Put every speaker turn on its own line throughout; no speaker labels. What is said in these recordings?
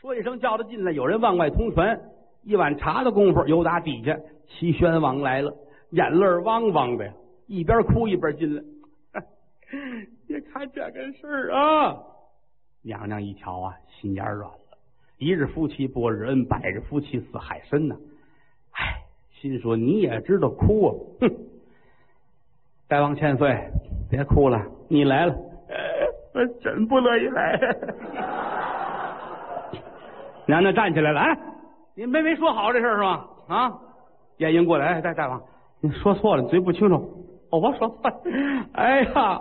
说一声叫他进来，有人往外通传。一碗茶的功夫，又打底下，齐宣王来了，眼泪汪汪的呀，一边哭一边进来。别看这个事儿啊！娘娘一瞧啊，心眼软了。一日夫妻百日恩，百日夫妻似海深呐。唉，心说你也知道哭啊，哼！大王千岁，别哭了，你来了，我真不乐意来。娘娘站起来了，哎，你没没说好这事儿是吧？啊，燕英过来，哎，大大王，你说错了，你嘴不清楚。哦，我说错了。哎呀，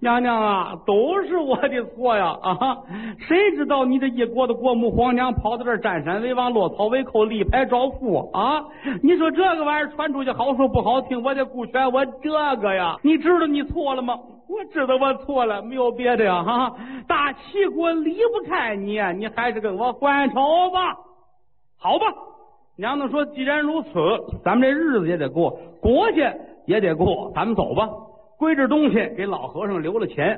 娘娘啊，都是我的错呀！啊，谁知道你这一国的国母皇娘跑到这儿占山为王，落草为寇，立牌招富啊？你说这个玩意儿传出去好说不好听，我得顾全我这个呀。你知道你错了吗？我知道我错了，没有别的呀！哈，大齐国离不开你，你还是跟我还朝吧。好吧，娘娘说，既然如此，咱们这日子也得过，国家。也得过，咱们走吧。归置东西，给老和尚留了钱。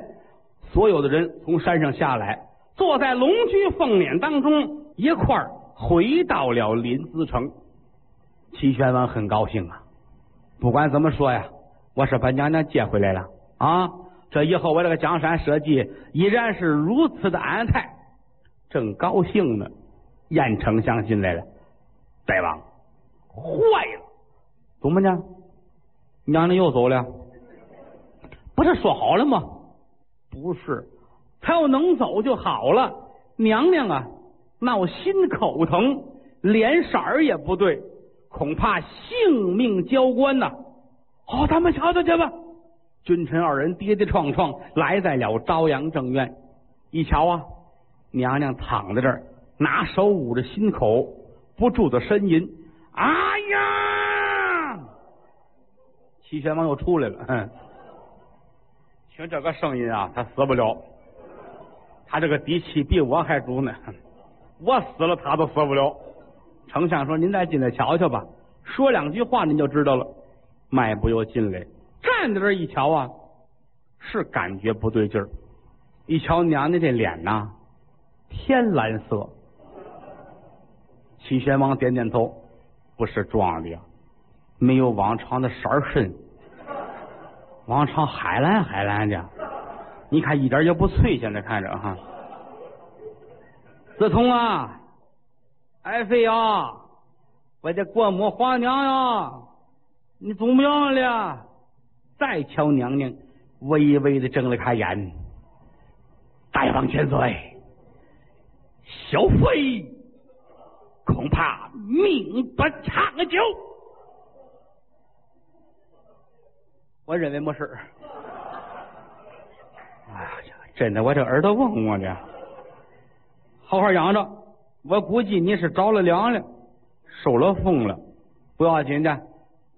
所有的人从山上下来，坐在龙驹凤辇当中，一块儿回到了临淄城。齐宣王很高兴啊！不管怎么说呀，我是把娘娘接回来了啊！这以后我这个江山社稷依然是如此的安泰。正高兴呢，燕丞相进来了。大王，坏了！怎么呢？娘娘又走了，不是说好了吗？不是，他要能走就好了。娘娘啊，闹心口疼，脸色儿也不对，恐怕性命交关呐。好，咱们瞧瞧去吧。君臣二人跌跌撞撞来在了朝阳正院，一瞧啊，娘娘躺在这儿，拿手捂着心口，不住的呻吟。哎呀！齐宣王又出来了，哼！听这个声音啊，他死不了。他这个底气比我还足呢，我死了他都死不了。丞相说：“您再进来瞧瞧吧，说两句话您就知道了。”迈步又进来，站在这一瞧啊，是感觉不对劲儿。一瞧娘娘这脸呐，天蓝色。齐宣王点点头，不是装的呀。没有往常的色儿深，往常海蓝海蓝的，你看一点也不脆，现在看着哈。子通啊，爱妃呀，我的国母皇娘呀，你怎么样了？再瞧娘娘，微微的睁了开眼，大王千岁，小妃恐怕命不长久。我认为没事。哎呀，真的，我这耳朵嗡嗡的。好好养着。我估计你是着了凉了，受了风了，不要紧的，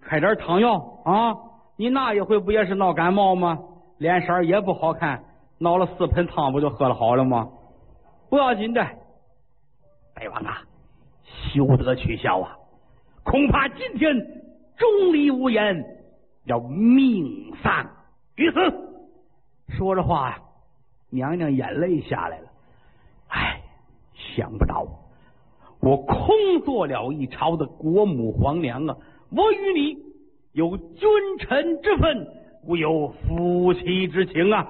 开点汤药啊。你那一回不也是闹感冒吗？脸色也不好看，闹了四盆汤，不就喝了好了吗？不要紧的。大王啊，休得取笑啊！恐怕今天钟离无言。要命丧于此。说着话呀，娘娘眼泪下来了。唉，想不到我空做了一朝的国母皇娘啊！我与你有君臣之分，无有夫妻之情啊！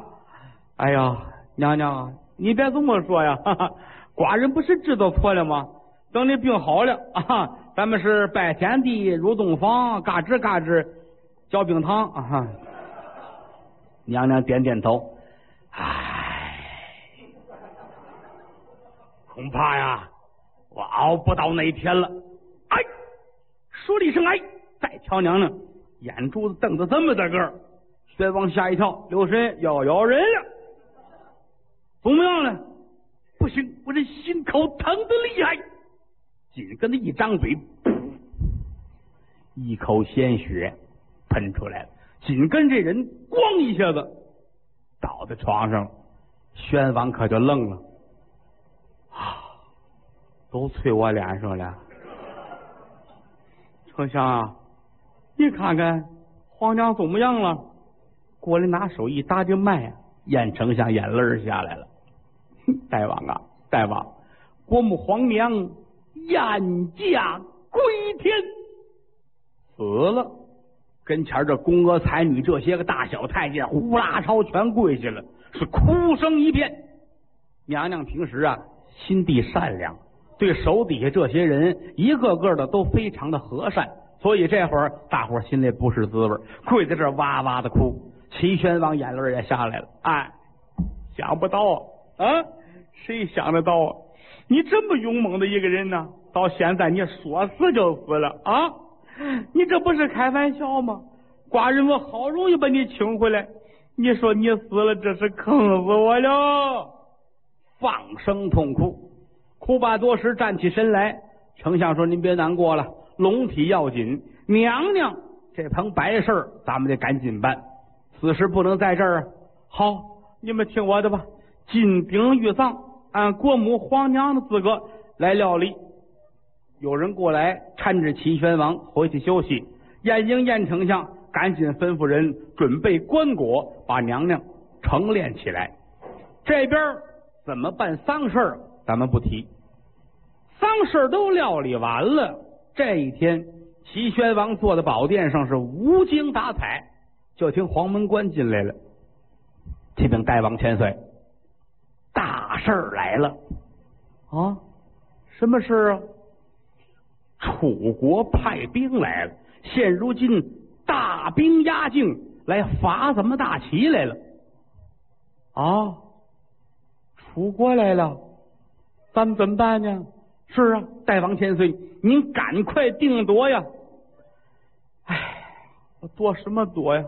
哎呀，娘娘，你别这么说呀！哈哈，寡人不是知道错了吗？等你病好了啊，咱们是拜天地，入洞房，嘎吱嘎吱。嚼冰糖啊！哈娘娘点点头，唉，恐怕呀，我熬不到那一天了。哎，说了一声哎，再瞧娘娘，眼珠子瞪得这么大个儿，宣王吓一跳，留神要咬人了。怎么样了？不行，我这心口疼的厉害，紧跟着一张嘴，噗一口鲜血。喷出来了，紧跟这人咣一下子倒在床上，宣王可就愣了，啊，都催我脸上了。丞相啊，你看看皇娘怎么样了？过来拿手一搭这脉，燕丞相眼泪下来了。大王啊，大王，国母皇娘燕驾归天，死了。跟前这宫娥才女这些个大小太监呼啦超全跪下了，是哭声一片。娘娘平时啊心地善良，对手底下这些人一个个的都非常的和善，所以这会儿大伙儿心里不是滋味，跪在这哇哇的哭。齐宣王眼泪也下来了，哎，想不到啊啊，谁想得到啊？你这么勇猛的一个人呢，到现在你说死就死了啊！你这不是开玩笑吗？寡人我好容易把你请回来，你说你死了，这是坑死我了！放声痛哭，哭罢多时，站起身来。丞相说：“您别难过了，龙体要紧。娘娘这棚白事儿咱们得赶紧办。此事不能在这儿。好，你们听我的吧。金顶玉葬，按国母皇娘的资格来料理。”有人过来搀着齐宣王回去休息，燕京燕丞相赶紧吩咐人准备棺椁，把娘娘成殓起来。这边怎么办丧事儿咱们不提，丧事都料理完了。这一天，齐宣王坐在宝殿上是无精打采，就听黄门官进来了，启禀大王千岁，大事来了啊！什么事啊？楚国派兵来了，现如今大兵压境，来伐咱们大齐来了。啊，楚国来了，咱们怎么办呢？是啊，大王千岁，您赶快定夺呀！哎，我夺什么夺呀？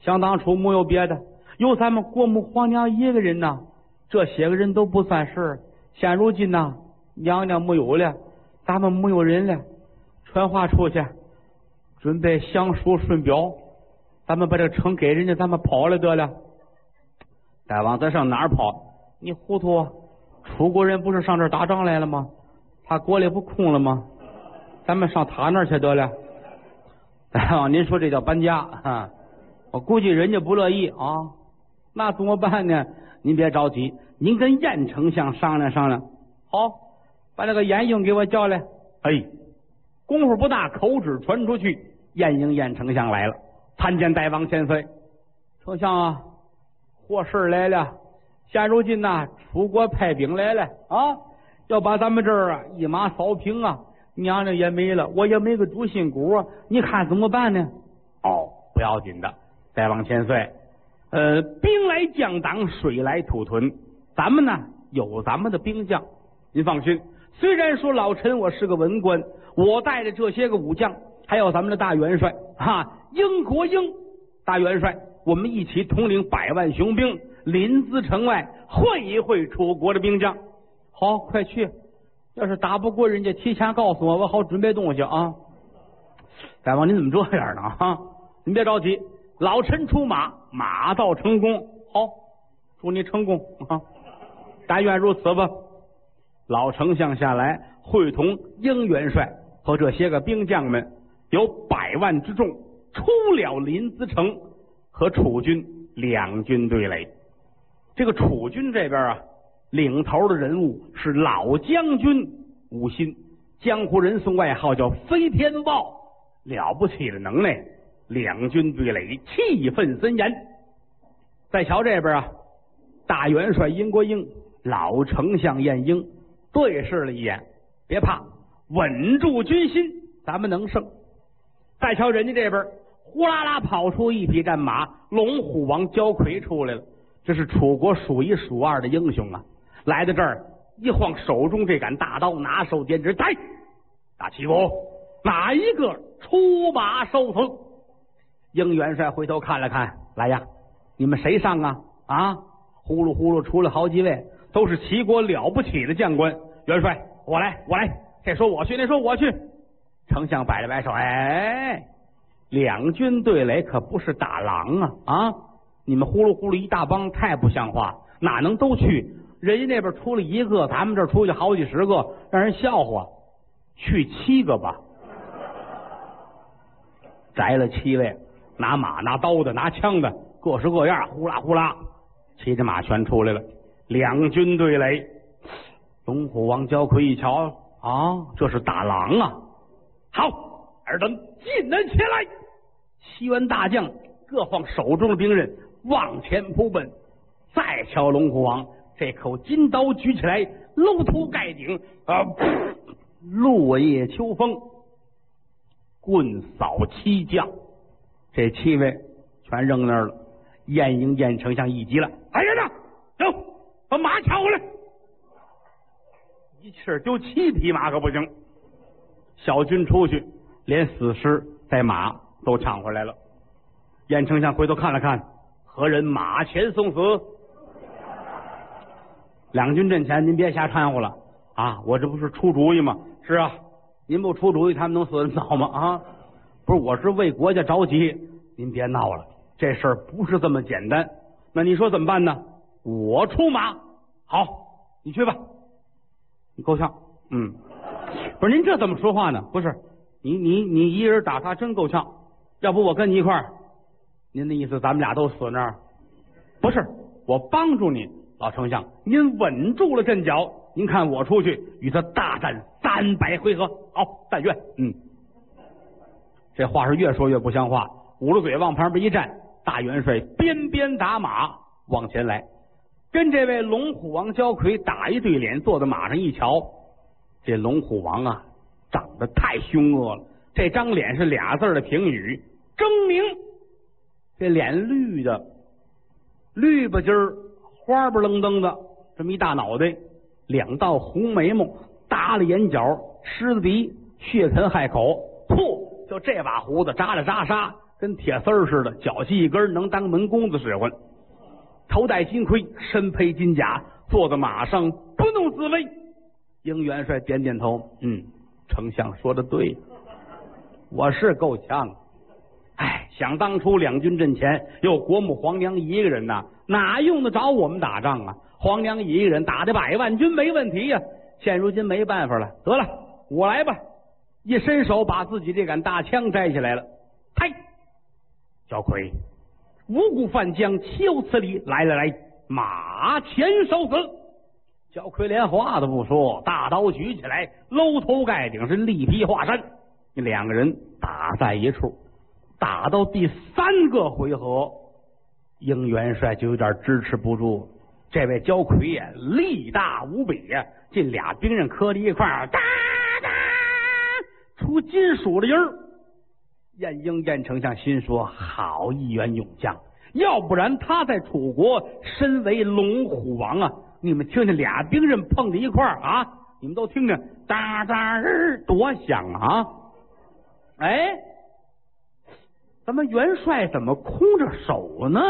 想当初没有别的，有咱们国母皇娘一个人呐，这些个人都不算事儿。现如今呐，娘娘没有了。咱们没有人了，传话出去，准备降书顺表，咱们把这个城给人家，咱们跑了得了。大王，咱上哪儿跑？你糊涂？楚国人不是上这儿打仗来了吗？他锅里不空了吗？咱们上他那儿去得了。大王，您说这叫搬家啊？我估计人家不乐意啊。那怎么办呢？您别着急，您跟燕丞相商量商量。好。把那个晏婴给我叫来。哎，功夫不大，口旨传出去，晏婴晏丞相来了，参见大王千岁。丞相啊，祸事来了。现如今呐，楚国派兵来了啊，要把咱们这儿啊一马扫平啊。娘娘也没了，我也没个主心骨啊。你看怎么办呢？哦，不要紧的，大王千岁。呃，兵来将挡，水来土屯，咱们呢有咱们的兵将，您放心。虽然说老臣我是个文官，我带着这些个武将，还有咱们的大元帅哈，英国英大元帅，我们一起统领百万雄兵，临淄城外会一会楚国的兵将。好，快去！要是打不过人家，提前告诉我，我好准备东西啊。大王，您怎么这样呢？啊，您别着急，老臣出马，马到成功。好，祝你成功啊！但愿如此吧。老丞相下来会同英元帅和这些个兵将们，有百万之众出了临淄城，和楚军两军对垒。这个楚军这边啊，领头的人物是老将军武新，江湖人送外号叫飞天豹，了不起的能耐。两军对垒，气氛森严。再瞧这边啊，大元帅殷国英，老丞相晏婴。对视了一眼，别怕，稳住军心，咱们能胜。再瞧人家这边，呼啦啦跑出一匹战马，龙虎王焦魁出来了。这是楚国数一数二的英雄啊！来到这儿，一晃手中这杆大刀，拿手点指，来，大齐国哪一个出马受封？英元帅回头看了看，来呀，你们谁上啊？啊，呼噜呼噜出了好几位。都是齐国了不起的将官，元帅，我来，我来。这说我去，那说我去。丞相摆了摆手，哎，两军对垒可不是打狼啊啊！你们呼噜呼噜一大帮，太不像话，哪能都去？人家那边出了一个，咱们这出去好几十个，让人笑话。去七个吧，摘了七位，拿马、拿刀的、拿枪的，各式各样，呼啦呼啦，骑着马全出来了。两军对垒，龙虎王焦魁一瞧啊，这是打狼啊！好，尔等进了前来。西元大将各放手中的兵刃，往前扑奔。再瞧龙虎王这口金刀举起来，搂头盖顶啊，落叶秋风，棍扫七将。这七位全扔那儿了。晏婴、晏丞相一急了：“来人呐，走，把马抢回来！一气丢七匹马可不行。小军出去，连死尸带马都抢回来了。晏丞相回头看了看，何人马前送死？两军阵前，您别瞎掺和了啊！我这不是出主意吗？是啊，您不出主意，他们能死得早吗？啊，不是，我是为国家着急，您别闹了。这事儿不是这么简单，那你说怎么办呢？我出马，好，你去吧。你够呛，嗯，不是您这怎么说话呢？不是，你你你一人打他真够呛。要不我跟你一块儿？您的意思咱们俩都死那儿？不是，我帮助你，老丞相，您稳住了阵脚。您看我出去与他大战三百回合，好，但愿。嗯，这话是越说越不像话，捂着嘴往旁边一站。大元帅鞭鞭打马往前来，跟这位龙虎王焦魁打一对脸，坐在马上一瞧，这龙虎王啊，长得太凶恶了。这张脸是俩字的评语：狰狞。这脸绿的，绿吧唧儿，花不愣登的，这么一大脑袋，两道红眉毛，耷了眼角，狮子鼻，血盆害口，噗，就这把胡子扎了扎沙。跟铁丝似的，脚细一根，能当门工子使唤。头戴金盔，身披金甲，坐在马上不怒自威。英元帅点点头，嗯，丞相说的对，我是够呛。哎，想当初两军阵前有国母皇娘一个人呐，哪用得着我们打仗啊？皇娘一个人打的百万军没问题呀。现如今没办法了，得了，我来吧。一伸手把自己这杆大枪摘下来了，嗨。小魁，无故犯将，岂有此理！来来来，马前受死！小奎连话都不说，大刀举起来，搂头盖顶是力劈华山。两个人打在一处，打到第三个回合，英元帅就有点支持不住。这位焦魁呀，力大无比呀，这俩兵刃磕在一块儿，哒哒，出金属的音儿。晏婴晏丞相心说：“好一员勇将，要不然他在楚国身为龙虎王啊！你们听听，俩兵刃碰在一块儿啊！你们都听听，哒哒，多响啊！哎，咱们元帅怎么空着手呢？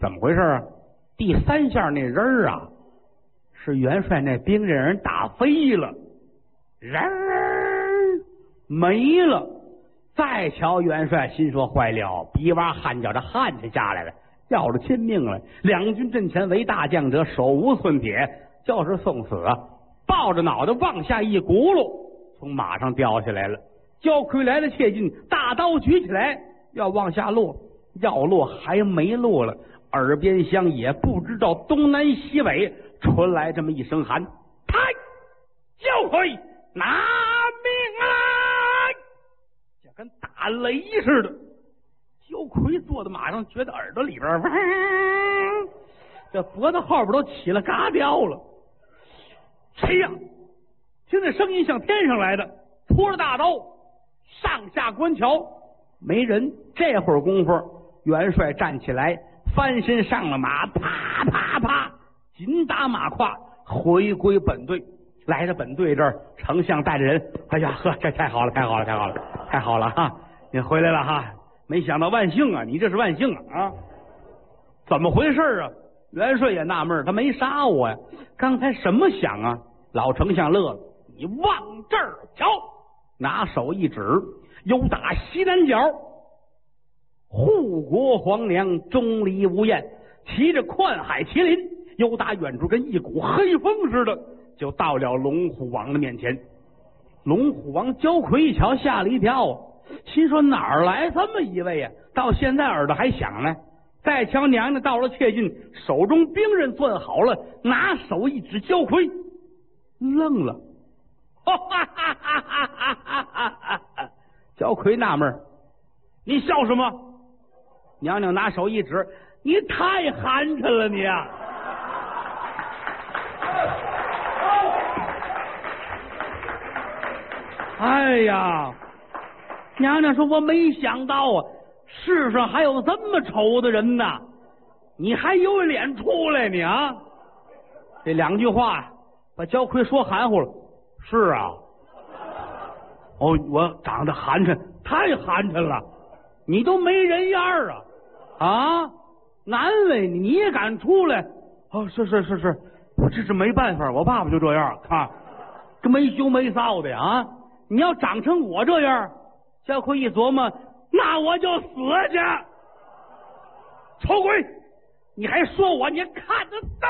怎么回事啊？第三下那人儿啊，是元帅那兵人打飞了，人没了。”再瞧元帅，心说坏了，鼻洼汗脚，这汗就下来了，要了亲命了。两军阵前为大将者，手无寸铁，就是送死啊，抱着脑袋往下一轱辘，从马上掉下来了。焦魁来了，切近，大刀举起来要往下落，要落还没落了，耳边厢也不知道东南西北传来这么一声喊：“太焦魁拿命啊！”跟打雷似的，焦魁坐在马上，觉得耳朵里边嗡，这脖子后边都起了嘎掉了。谁呀？听那声音像天上来的，拖着大刀上下观瞧，没人。这会儿功夫，元帅站起来，翻身上了马，啪啪啪，紧打马胯，回归本队。来到本队这儿，丞相带着人，哎呀呵，这太好了，太好了，太好了，太好了哈！你回来了哈！没想到万幸啊，你这是万幸啊啊！怎么回事啊？元帅也纳闷，他没杀我呀？刚才什么响啊？老丞相乐了，你往这儿瞧，拿手一指，有打西南角，护国皇娘钟离无艳，骑着宽海麒麟，有打远处跟一股黑风似的。就到了龙虎王的面前，龙虎王焦魁一瞧，吓了一跳，心说哪儿来这么一位呀？到现在耳朵还响呢。再瞧娘娘到了，切近，手中兵刃攥好了，拿手一指焦魁，愣了。哈哈哈哈哈哈哈，焦魁纳闷，你笑什么？娘娘拿手一指，你太寒碜了你啊。哎呀，娘娘说我没想到啊，世上还有这么丑的人呢，你还有脸出来你啊？这两句话把焦魁说含糊了。是啊，哦，我长得寒碜，太寒碜了，你都没人样啊！啊，难为你，你也敢出来？哦，是是是是，我这是没办法，我爸爸就这样，看，这没羞没臊的啊！你要长成我这样，焦魁一琢磨，那我就死去！丑鬼，你还说我？你看得到？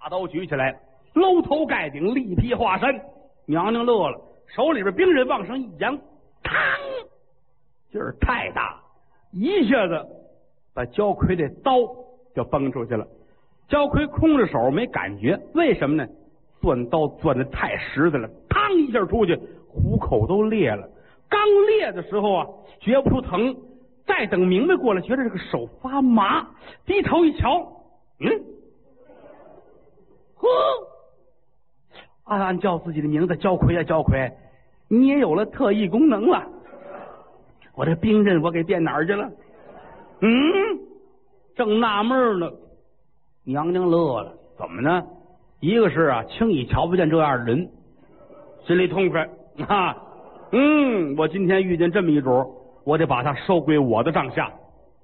大刀举起来，搂头盖顶，力劈华山。娘娘乐了，手里边兵刃往上一扬，嘡，劲儿太大，一下子把焦魁的刀就崩出去了。焦魁空着手没感觉，为什么呢？钻刀钻的太实在了，嘡一下出去。虎口都裂了，刚裂的时候啊，觉不出疼。再等明白过来，觉得这个手发麻，低头一瞧，嗯，呵，暗暗叫自己的名字，焦魁啊，焦魁，你也有了特异功能了。我这兵刃我给变哪儿去了？嗯，正纳闷呢，娘娘乐了，怎么呢？一个是啊，轻易瞧不见这样的人，心里痛快。啊，嗯，我今天遇见这么一主，我得把他收归我的帐下。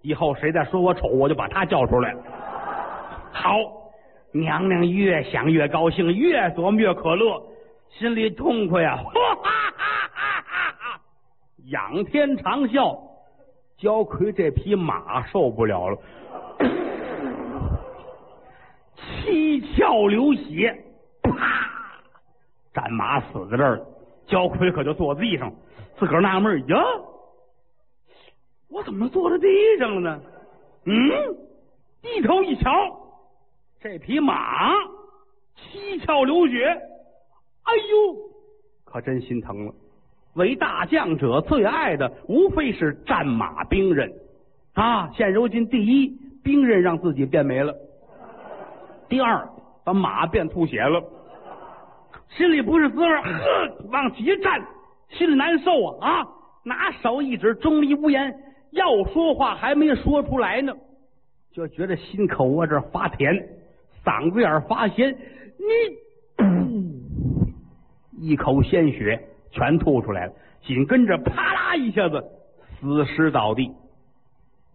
以后谁再说我丑，我就把他叫出来。好，娘娘越想越高兴，越琢磨越可乐，心里痛快 呀！仰天长啸，焦魁这匹马受不了了，七窍流血，啪，战马死在这儿了。焦魁可就坐地上，自个儿纳闷呀，我怎么坐在地上了呢？嗯，低头一瞧，这匹马七窍流血，哎呦，可真心疼了。为大将者最爱的无非是战马兵刃啊！现如今，第一，兵刃让自己变没了；第二，把马变吐血了。心里不是滋味，呵，往起一站，心里难受啊！啊，拿手一指，钟离无言，要说话还没说出来呢，就觉得心口窝这发甜，嗓子眼发咸，你一口鲜血全吐出来了，紧跟着啪啦一下子死尸倒地。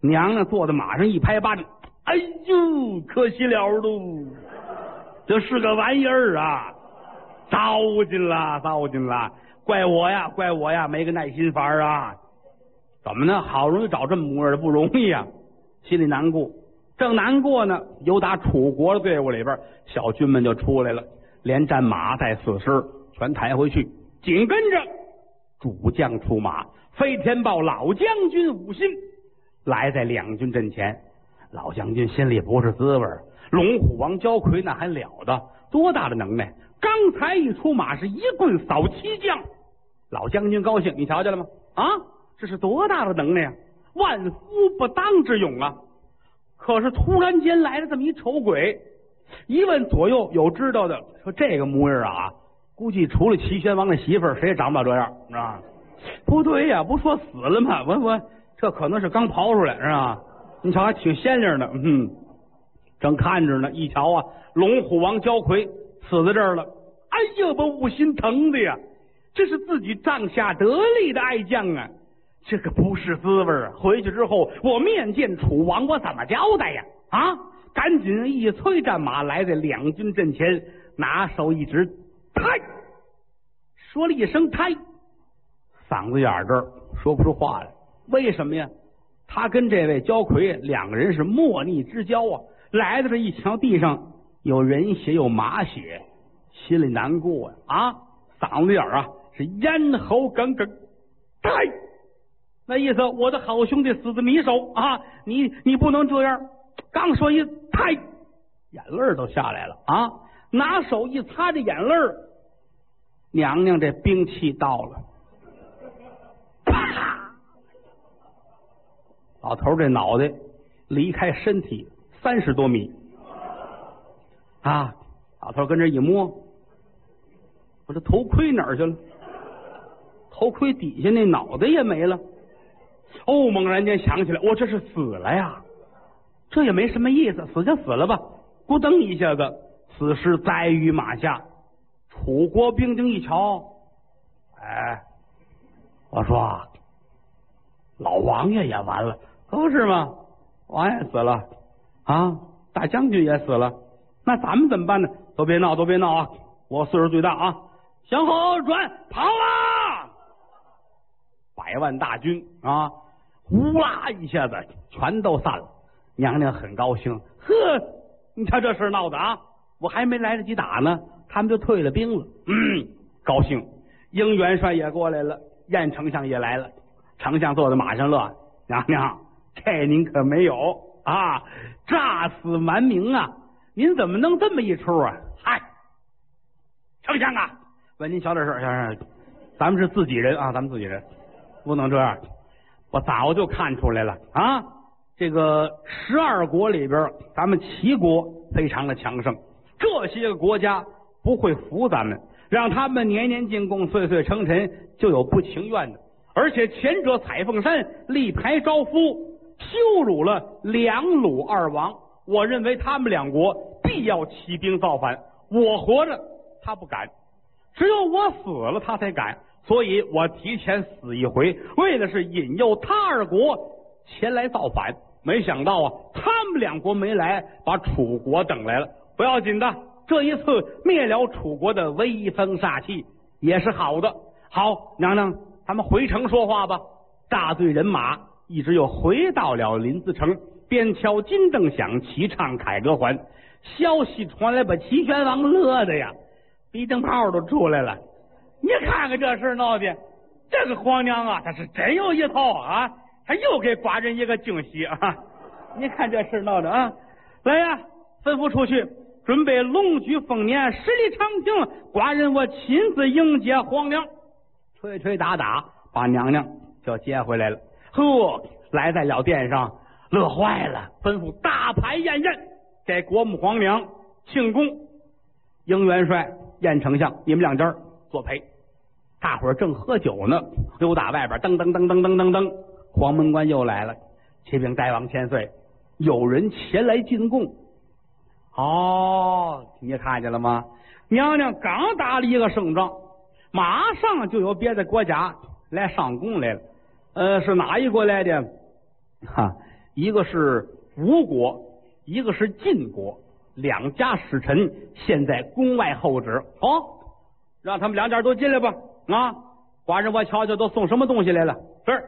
娘娘坐在马上一拍巴掌，哎呦，可惜了喽，这是个玩意儿啊！糟践了，糟践了！怪我呀，怪我呀，没个耐心法啊！怎么呢？好容易找这么模样的不容易啊，心里难过。正难过呢，有打楚国的队伍里边，小军们就出来了，连战马带死尸全抬回去。紧跟着主将出马，飞天豹老将军武新来在两军阵前。老将军心里不是滋味龙虎王焦魁那还了得，多大的能耐！刚才一出马是一棍扫七将，老将军高兴，你瞧见了吗？啊，这是多大的能耐呀！万夫不当之勇啊！可是突然间来了这么一丑鬼，一问左右有知道的，说这个模样啊，估计除了齐宣王的媳妇儿，谁也长不了这样，是吧？不对呀，不说死了吗？我我这可能是刚刨出来，是吧？你瞧还挺鲜亮的，嗯，正看着呢，一瞧啊，龙虎王焦魁。死在这儿了，哎呦，把武心疼的呀！这是自己帐下得力的爱将啊，这个不是滋味啊！回去之后，我面见楚王，我怎么交代呀？啊！赶紧一催战马，来在两军阵前，拿手一指，呔，说了一声“呔”，嗓子眼这儿说不出话来。为什么呀？他跟这位焦魁两个人是莫逆之交啊！来到这一瞧，地上。有人血，有马血，心里难过呀！啊，嗓子眼啊是咽喉梗梗，呔那意思，我的好兄弟死在你手啊！你你不能这样。刚说一太，眼泪都下来了啊！拿手一擦这眼泪娘娘这兵器到了，啪！老头这脑袋离开身体三十多米啊！老头跟这一摸，我这头盔哪儿去了？头盔底下那脑袋也没了。哦，猛然间想起来，我这是死了呀！这也没什么意思，死就死了吧。咕噔一下子，死尸栽于马下。楚国兵丁一瞧，哎，我说，老王爷也完了，可不是吗？王爷死了啊，大将军也死了，那咱们怎么办呢？都别闹，都别闹啊！我岁数最大啊，向后转，跑啊！百万大军啊，呼啦一下子全都散了。娘娘很高兴，呵，你瞧这事闹的啊！我还没来得及打呢。他们就退了兵了，嗯，高兴。英元帅也过来了，燕丞相也来了。丞相坐在马上乐，娘娘，这您可没有啊，诈死瞒名啊！您怎么弄这么一出啊？嗨，丞相啊，问您小点声，小声，咱们是自己人啊，咱们自己人，不能这样。我早就看出来了啊，这个十二国里边，咱们齐国非常的强盛，这些个国家。不会服咱们，让他们年年进贡，岁岁称臣，就有不情愿的。而且前者采凤山立牌招夫，羞辱了两鲁二王。我认为他们两国必要起兵造反。我活着，他不敢；只有我死了，他才敢。所以我提前死一回，为的是引诱他二国前来造反。没想到啊，他们两国没来，把楚国等来了。不要紧的。这一次灭了楚国的威风煞气也是好的。好，娘娘，咱们回城说话吧。大队人马一直又回到了临淄城，边敲金灯响，齐唱凯歌还。消息传来，把齐宣王乐的呀，鼻灯泡都出来了。你看看这事闹的，这个皇娘啊，她是真有一套啊！她又给寡人一个惊喜啊！你看这事闹的啊！来呀，吩咐出去。准备龙驹丰年，十里长亭，寡人我亲自迎接皇娘，吹吹打打把娘娘就接回来了。呵，来在了殿上，乐坏了，吩咐大排宴宴，给国母皇娘庆功。英元帅、燕丞相，你们两家作陪。大伙儿正喝酒呢，溜达外边，噔噔噔噔噔噔噔，黄门官又来了。启禀大王千岁，有人前来进贡。哦，你看见了吗？娘娘刚打了一个胜仗，马上就有别的国家来上贡来了。呃，是哪一国来的？哈，一个是吴国，一个是晋国，两家使臣现在宫外候旨。好，让他们两家都进来吧。啊，寡人我瞧瞧都送什么东西来了。是，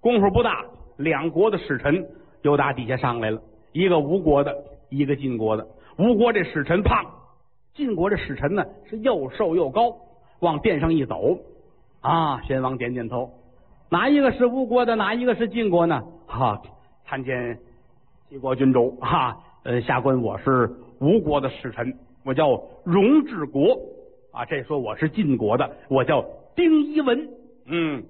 功夫不大，两国的使臣又打底下上来了，一个吴国的。一个晋国的吴国这使臣胖，晋国这使臣呢是又瘦又高，往殿上一走，啊，宣王点点头，哪一个是吴国的，哪一个是晋国呢？哈，参见齐国君主，哈，呃，下官我是吴国的使臣，我叫荣治国，啊，这说我是晋国的，我叫丁一文，嗯，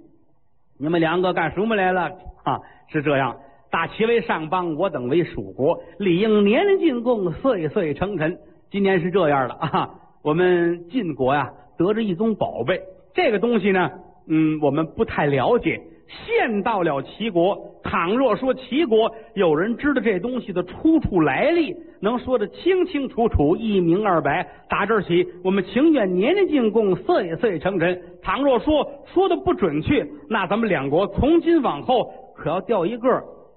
你们两个干什么来了？啊，是这样。大齐为上邦，我等为蜀国，理应年年进贡，岁岁称臣。今年是这样的啊，我们晋国呀得着一宗宝贝，这个东西呢，嗯，我们不太了解。现到了齐国，倘若说齐国有人知道这东西的出处来历，能说的清清楚楚、一明二白，打这起，我们情愿年年进贡，岁岁称臣。倘若说说的不准确，那咱们两国从今往后可要掉一个。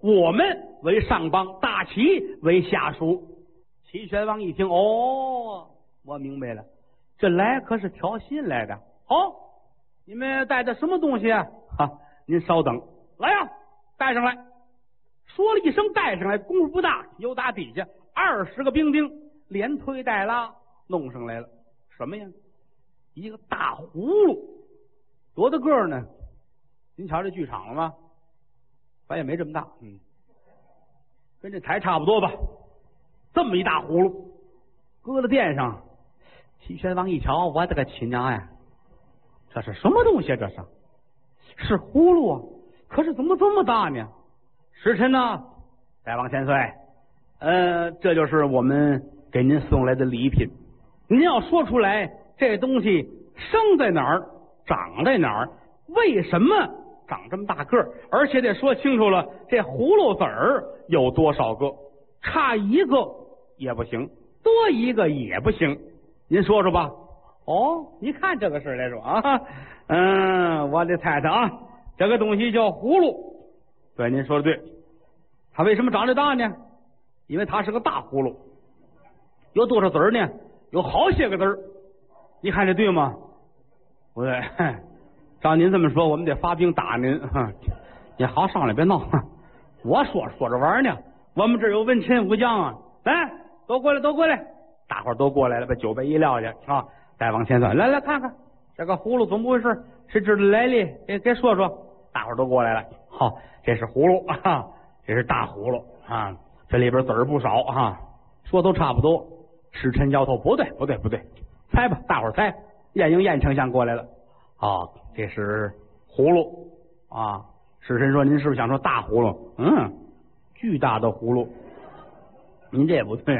我们为上邦，大齐为下属。齐宣王一听，哦，我明白了，这来可是挑衅来的。好，你们带的什么东西啊？哈，您稍等，来呀，带上来。说了一声带上来，功夫不大，又打底下二十个兵丁连推带拉弄上来了。什么呀？一个大葫芦，多大个呢？您瞧这剧场了吗？反正也没这么大，嗯，跟这台差不多吧。这么一大葫芦，搁在殿上。齐宣王一瞧，我的个亲娘呀！这是什么东西？这是是葫芦啊！可是怎么这么大呢？时辰呢？大王千岁，呃，这就是我们给您送来的礼品。您要说出来，这东西生在哪儿，长在哪儿，为什么长这么大个儿？而且得说清楚了，这葫芦籽儿有多少个？差一个也不行，多一个也不行。您说说吧。哦，你看这个事来说啊，嗯，我的太太啊，这个东西叫葫芦。对，您说的对。它为什么长得大呢？因为它是个大葫芦。有多少籽儿呢？有好些个籽儿。你看这对吗？不对。照您这么说，我们得发兵打您。你好，上来别闹。我说说着玩呢。我们这有文臣武将啊，来，都过来，都过来。大伙儿都过来了，把酒杯一撂下啊。再往前走，来来看看这个葫芦怎么回事？谁知道来历？给给说说。大伙都过来了。好，这是葫芦啊，这是大葫芦啊，这里边籽儿不少啊。说都差不多。使臣摇头，不对，不对，不对。猜吧，大伙猜。晏婴晏丞相过来了。啊，这是葫芦啊。使臣说：“您是不是想说大葫芦？嗯，巨大的葫芦。您这也不对，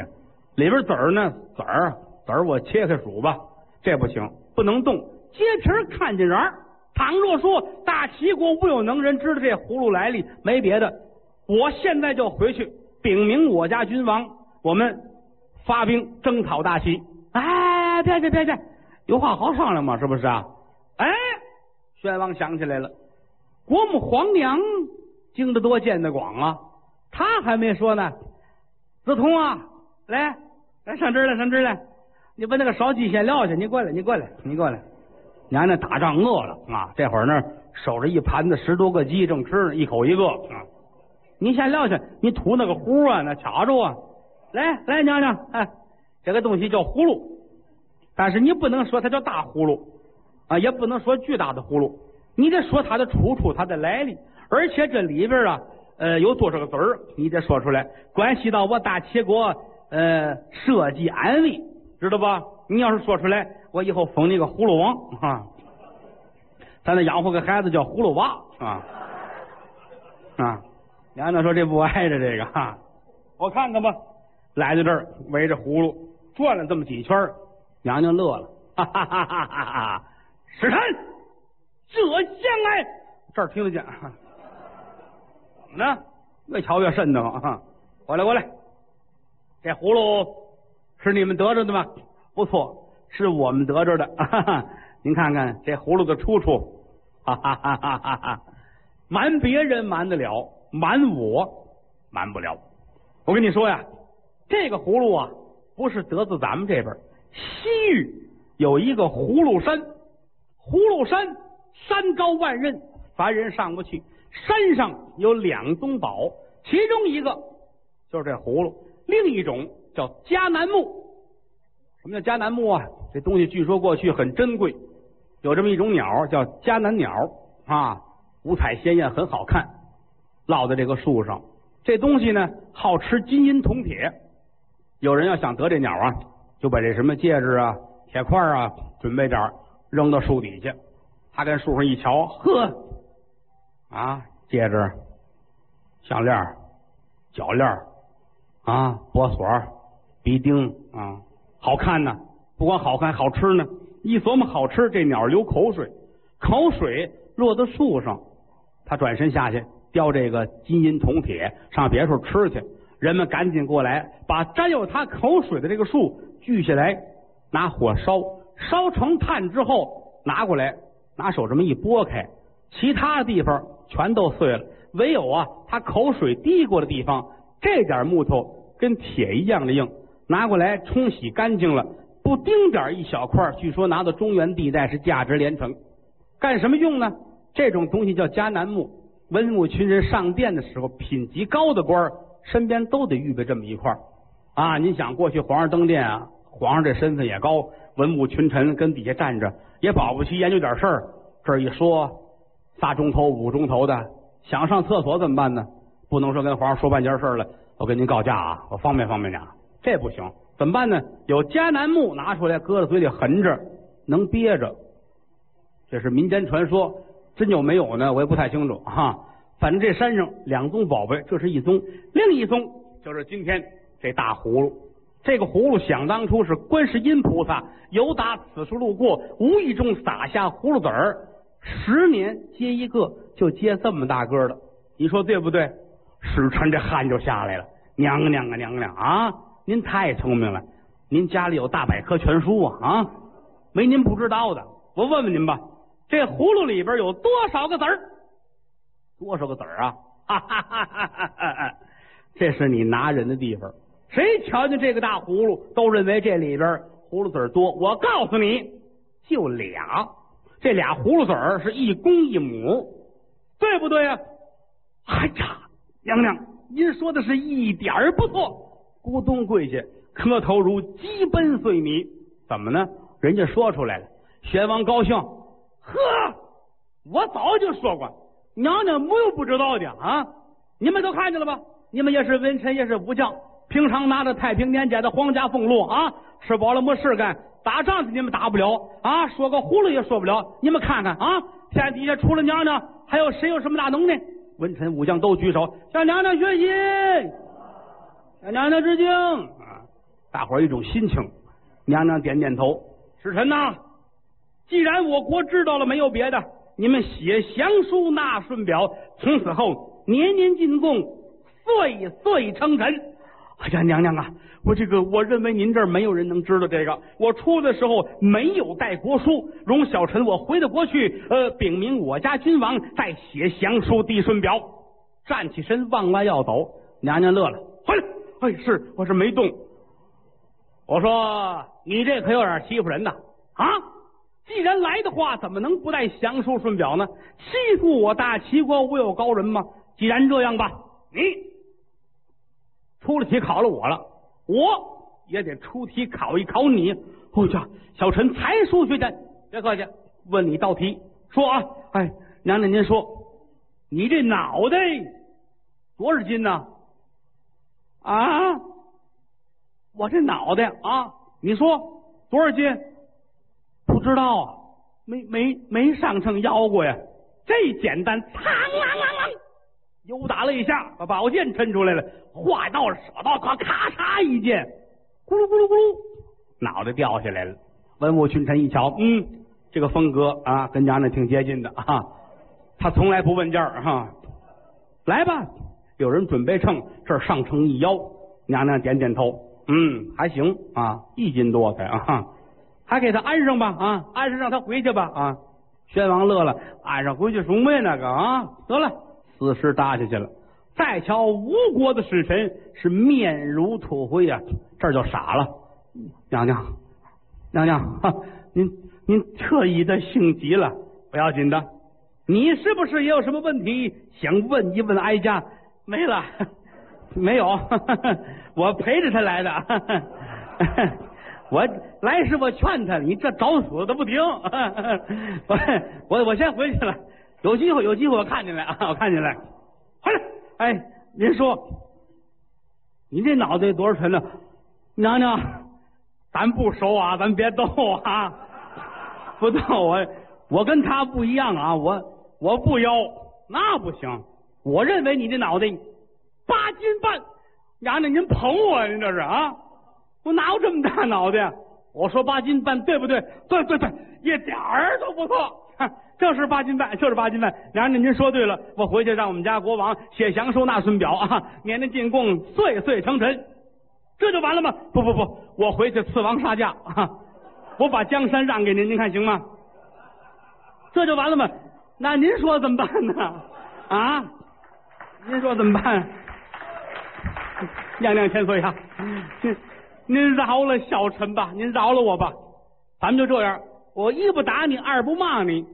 里边籽儿呢？籽儿，籽儿，我切开数吧。”这不行，不能动。揭皮看见人儿。倘若说大齐国无有能人知道这葫芦来历，没别的，我现在就回去禀明我家君王，我们发兵征讨大齐。哎，别别别别，有话好商量嘛，是不是啊？哎，宣王想起来了，国母皇娘经得多见得广啊，他还没说呢。子通啊，来来上这儿来，上这儿来。你把那个烧鸡先撂下，你过来，你过来，你过来。娘娘打仗饿了啊，这会儿呢守着一盘子十多个鸡正吃呢，一口一个啊。你先撂下，你吐那个壶啊，那卡住啊。来来，娘娘，哎，这个东西叫葫芦，但是你不能说它叫大葫芦啊，也不能说巨大的葫芦，你得说它的出处，它的来历，而且这里边啊，呃，有多少个子儿，你得说出来，关系到我大齐国呃社稷安危。知道吧？你要是说出来，我以后封你个葫芦王啊！咱得养活个孩子叫葫芦娃啊！啊！娘娘说这不挨着这个哈，我看看吧。来到这儿，围着葫芦转了这么几圈，娘娘乐了，哈哈哈哈哈哈！使臣，这将来这儿听得见，怎么呢？越瞧越瘆得慌啊。过来，过来，这葫芦。是你们得着的吗？不错，是我们得着的。哈 哈您看看这葫芦的出处，哈哈哈哈哈哈！瞒别人瞒得了，瞒我瞒不了。我跟你说呀，这个葫芦啊，不是得自咱们这边，西域有一个葫芦山，葫芦山山高万仞，凡人上不去。山上有两宗宝，其中一个就是这葫芦，另一种。叫迦南木，什么叫迦南木啊？这东西据说过去很珍贵，有这么一种鸟叫迦南鸟啊，五彩鲜艳，很好看，落在这个树上。这东西呢，好吃金银铜铁。有人要想得这鸟啊，就把这什么戒指啊、铁块啊，准备点扔到树底下。他跟树上一瞧，呵，啊，戒指、项链、脚链啊，脖锁。鼻钉啊，好看呢！不光好看，好吃呢。一琢磨好吃，这鸟流口水，口水落到树上，他转身下去叼这个金银铜铁上别处吃去。人们赶紧过来，把沾有他口水的这个树锯下来，拿火烧，烧成炭之后拿过来，拿手这么一拨开，其他地方全都碎了，唯有啊，他口水滴过的地方，这点木头跟铁一样的硬。拿过来冲洗干净了，不丁点一小块据说拿到中原地带是价值连城。干什么用呢？这种东西叫迦南木。文武群人上殿的时候，品级高的官身边都得预备这么一块啊，您想过去皇上登殿啊，皇上这身份也高，文武群臣跟底下站着也保不齐研究点事儿。这一说仨钟头、五钟头的，想上厕所怎么办呢？不能说跟皇上说半件事了，我跟您告假啊，我方便方便点。这不行，怎么办呢？有迦南木拿出来，搁在嘴里含着，能憋着。这是民间传说，真有没有呢？我也不太清楚哈。反正这山上两宗宝贝，这是一宗，另一宗就是今天这大葫芦。这个葫芦想当初是观世音菩萨由打此处路过，无意中撒下葫芦籽儿，十年结一个，就结这么大个的。你说对不对？时辰这汗就下来了。娘娘啊，娘娘啊，您太聪明了，您家里有大百科全书啊啊，没您不知道的。我问问您吧，这葫芦里边有多少个籽儿？多少个籽儿啊？哈哈哈哈哈！这是你拿人的地方。谁瞧见这个大葫芦，都认为这里边葫芦籽儿多。我告诉你，就俩，这俩葫芦籽儿是一公一母，对不对呀？哎呀，娘娘，您说的是一点儿不错。咕咚跪下，磕头如鸡奔碎米。怎么呢？人家说出来了。宣王高兴，呵，我早就说过，娘娘没有不知道的啊！你们都看见了吧？你们也是文臣，也是武将。平常拿着太平年间的皇家俸禄啊，吃饱了没事干，打仗去你们打不了啊，说个葫芦也说不了。你们看看啊，天底下除了娘娘，还有谁有什么大能耐？文臣武将都举手向娘娘学习，娘娘致敬啊！大伙儿一种心情。娘娘点点头，使臣呐，既然我国知道了，没有别的，你们写降书纳顺表，从此后年年进贡，岁岁称臣。哎呀，娘娘啊，我这个我认为您这儿没有人能知道这个。我出的时候没有带国书，容小臣我回到国去，呃，禀明我家君王，再写降书递顺表。站起身往外要走，娘娘乐了，回来。哎，是，我是没动。我说你这可有点欺负人呐！啊，既然来的话，怎么能不带降书顺表呢？欺负我大齐国无有高人吗？既然这样吧，你。出了题考了我了，我也得出题考一考你。哎呀，小陈才疏学浅，别客气，问你道题，说啊，哎，娘娘您说，你这脑袋多少斤呢？啊我这脑袋啊，你说多少斤？不知道啊，没没没上秤腰过呀，这简单，嘡啷啷啷。又打了一下，把宝剑抻出来了，画刀舍刀，咔咔嚓一剑，咕噜咕噜咕噜，脑袋掉下来了。文武群臣一瞧，嗯，这个风格啊，跟娘娘挺接近的啊。他从来不问价哈。来吧，有人准备秤，这儿上秤一腰，娘娘点点头，嗯，还行啊，一斤多才啊，还给他安上吧啊，安上让他回去吧啊。宣王乐了，安上回去什么呀那个啊，得了。死尸搭下去了，再瞧吴国的使臣是面如土灰呀，这就傻了。娘娘，娘娘，您您特意的性急了，不要紧的。你是不是也有什么问题想问一问哀家？没了，没有，我陪着他来的。我来时我劝他，你这找死的不听。我我我先回去了。有机会，有机会，我看见了啊！我看见了，回来！哎，您说，你这脑袋多少沉呢？娘娘，咱不熟啊，咱别逗啊！不逗我，我跟他不一样啊！我我不妖，那不行。我认为你这脑袋八斤半。娘娘，您捧我呀，您这是啊？我哪有这么大脑袋？我说八斤半，对不对？对对对，一点儿都不错。就是八斤半，就是八斤半。娘娘，您说对了，我回去让我们家国王写降书纳顺表啊，年年进贡，岁岁称臣，这就完了吗？不不不，我回去赐王杀驾啊，我把江山让给您，您看行吗？这就完了吗？那您说怎么办呢？啊，您说怎么办？娘娘千岁呀，您您饶了小臣吧，您饶了我吧，咱们就这样，我一不打你，二不骂你。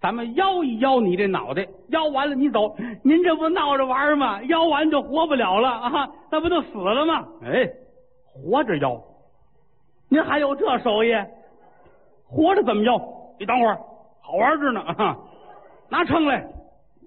咱们腰一腰你这脑袋，腰完了你走，您这不闹着玩吗？腰完就活不了了啊，那不就死了吗？哎，活着腰，您还有这手艺？活着怎么腰？你等会儿，好玩着呢啊！拿秤来，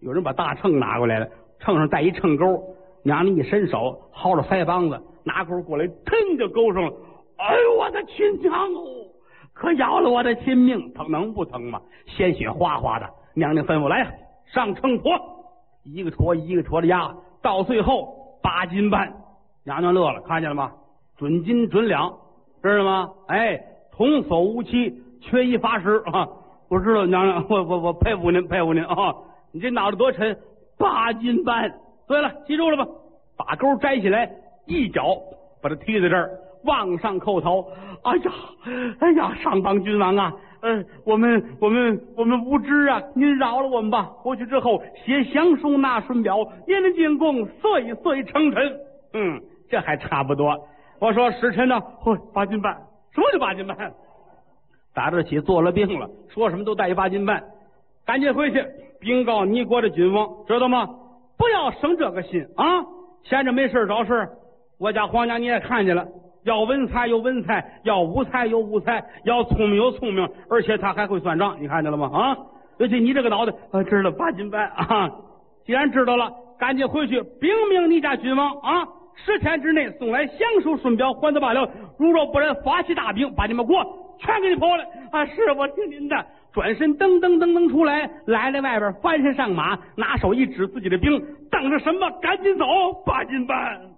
有人把大秤拿过来了，秤上带一秤钩，娘娘一伸手薅着腮帮子，拿钩过来，腾就勾上了。哎呦我的亲娘哦！可要了我的亲命，疼能不疼吗？鲜血哗哗的。娘娘吩咐来呀上秤砣，一个砣一个砣的压，到最后八斤半。娘娘乐了，看见了吗？准斤准两，知道吗？哎，童叟无欺，缺一罚十啊！我知道，娘娘，我我我佩服您，佩服您啊！你这脑袋多沉，八斤半。对了，记住了吧？把钩摘起来，一脚把它踢在这儿，往上叩头。哎呀，哎呀，上邦君王啊！嗯，我们我们我们无知啊，您饶了我们吧。回去之后写降书纳顺表，您的进贡岁岁称臣。嗯，这还差不多。我说使臣呢，嚯，八斤半，什么叫八斤半？打这起做了病了，说什么都带一八斤半，赶紧回去禀告你国的君王，知道吗？不要生这个心啊！闲着没事找事我家皇家你也看见了，要文才有文才，要武才有武才，要聪明有聪明，而且他还会算账，你看见了吗？啊！尤其你这个脑袋，啊，知道八斤半啊！既然知道了，赶紧回去禀明你家君王啊！十天之内送来降书顺表，还则罢了；如若不然，发起大兵，把你们国全给你破了！啊！是我听您的。转身噔噔噔噔出来，来了外边，翻身上马，拿手一指自己的兵，等着什么？赶紧走，八斤半。